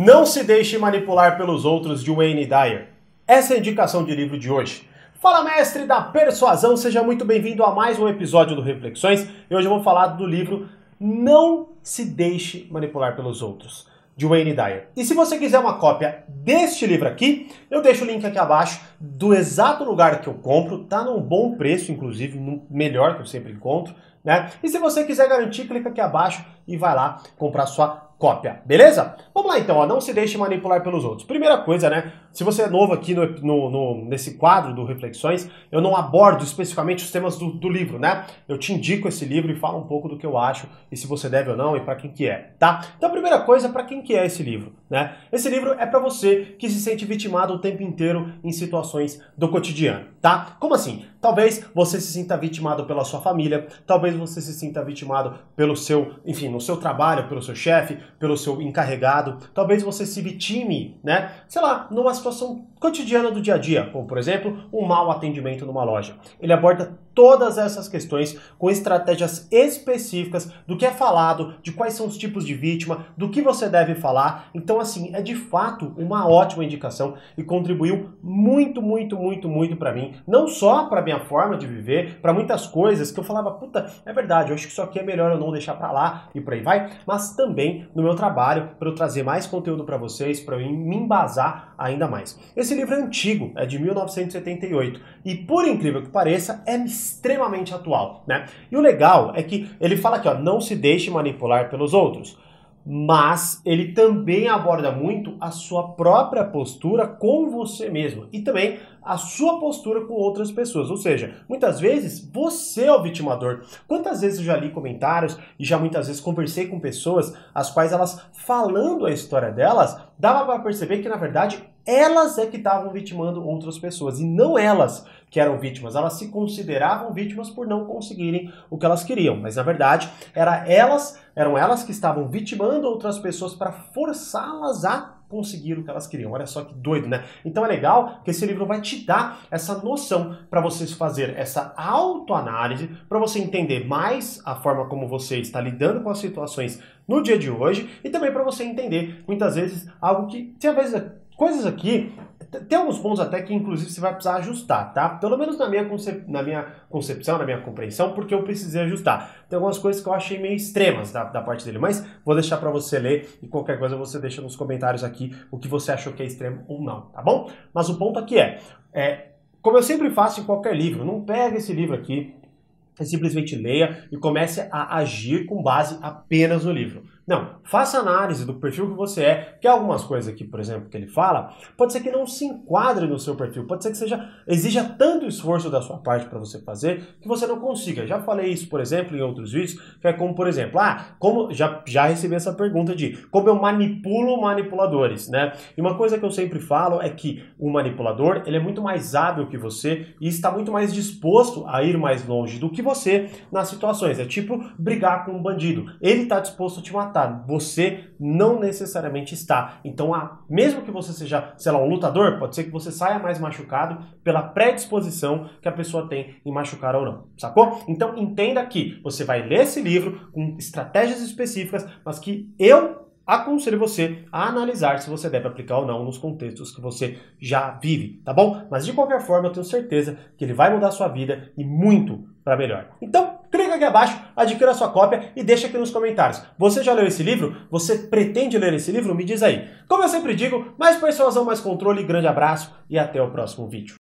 Não se deixe manipular pelos outros de Wayne Dyer. Essa é a indicação de livro de hoje. Fala mestre da persuasão, seja muito bem-vindo a mais um episódio do Reflexões. E hoje eu vou falar do livro Não se deixe manipular pelos outros, de Wayne Dyer. E se você quiser uma cópia deste livro aqui, eu deixo o link aqui abaixo do exato lugar que eu compro, tá num bom preço, inclusive, no melhor que eu sempre encontro, né? E se você quiser garantir, clica aqui abaixo e vai lá comprar sua cópia, beleza? Vamos lá então, ó, não se deixe manipular pelos outros. Primeira coisa, né? Se você é novo aqui no, no, no, nesse quadro do Reflexões, eu não abordo especificamente os temas do, do, livro, né? Eu te indico esse livro e falo um pouco do que eu acho e se você deve ou não e para quem que é, tá? Então primeira coisa, para quem que é esse livro, né? Esse livro é para você que se sente vitimado o tempo inteiro em situações do cotidiano, tá? Como assim? Talvez você se sinta vitimado pela sua família, talvez você se sinta vitimado pelo seu, enfim, no seu trabalho, pelo seu chefe, pelo seu encarregado. Talvez você se vitime, né? Sei lá, numa situação cotidiana do dia a dia, como por exemplo, um mau atendimento numa loja. Ele aborda todas essas questões com estratégias específicas do que é falado, de quais são os tipos de vítima, do que você deve falar. Então, assim, é de fato uma ótima indicação e contribuiu muito, muito, muito, muito para mim. Não só para minha forma de viver, para muitas coisas que eu falava, puta, é verdade, eu acho que isso aqui é melhor eu não deixar para lá e por aí vai, mas também no meu trabalho para eu trazer mais conteúdo para vocês, para eu me embasar ainda mais. Esse livro é antigo, é de 1978 e por incrível que pareça, é extremamente atual, né? E o legal é que ele fala aqui, ó, não se deixe manipular pelos outros mas ele também aborda muito a sua própria postura com você mesmo e também a sua postura com outras pessoas. Ou seja, muitas vezes você é o vitimador. Quantas vezes eu já li comentários e já muitas vezes conversei com pessoas as quais elas falando a história delas, dava para perceber que na verdade elas é que estavam vitimando outras pessoas e não elas que eram vítimas. Elas se consideravam vítimas por não conseguirem o que elas queriam, mas na verdade era elas, eram elas que estavam vitimando outras pessoas para forçá-las a conseguir o que elas queriam. Olha só que doido, né? Então é legal que esse livro vai te dar essa noção para vocês fazer essa autoanálise, para você entender mais a forma como você está lidando com as situações no dia de hoje e também para você entender muitas vezes algo que, às vezes coisas aqui, tem alguns pontos até que inclusive você vai precisar ajustar, tá? Pelo menos na minha, na minha concepção, na minha compreensão, porque eu precisei ajustar. Tem algumas coisas que eu achei meio extremas da, da parte dele, mas vou deixar para você ler e qualquer coisa você deixa nos comentários aqui o que você achou que é extremo ou não, tá bom? Mas o ponto aqui é, é como eu sempre faço em qualquer livro, não pega esse livro aqui, simplesmente leia e comece a agir com base apenas no livro. Não, faça análise do perfil que você é, que algumas coisas aqui, por exemplo, que ele fala, pode ser que não se enquadre no seu perfil, pode ser que seja exija tanto esforço da sua parte para você fazer que você não consiga. Já falei isso, por exemplo, em outros vídeos, que é como, por exemplo, ah, como já já recebi essa pergunta de como eu manipulo manipuladores, né? E uma coisa que eu sempre falo é que o manipulador, ele é muito mais hábil que você e está muito mais disposto a ir mais longe do que você nas situações. É tipo brigar com um bandido. Ele está disposto a te matar você não necessariamente está. Então, mesmo que você seja, sei lá, um lutador, pode ser que você saia mais machucado pela predisposição que a pessoa tem em machucar ou não. Sacou? Então, entenda que você vai ler esse livro com estratégias específicas, mas que eu aconselho você a analisar se você deve aplicar ou não nos contextos que você já vive, tá bom? Mas de qualquer forma, eu tenho certeza que ele vai mudar a sua vida e muito para melhor. Então, clica aqui abaixo, adquira sua cópia e deixa aqui nos comentários. Você já leu esse livro? Você pretende ler esse livro? Me diz aí. Como eu sempre digo, mais persuasão, mais controle, grande abraço e até o próximo vídeo.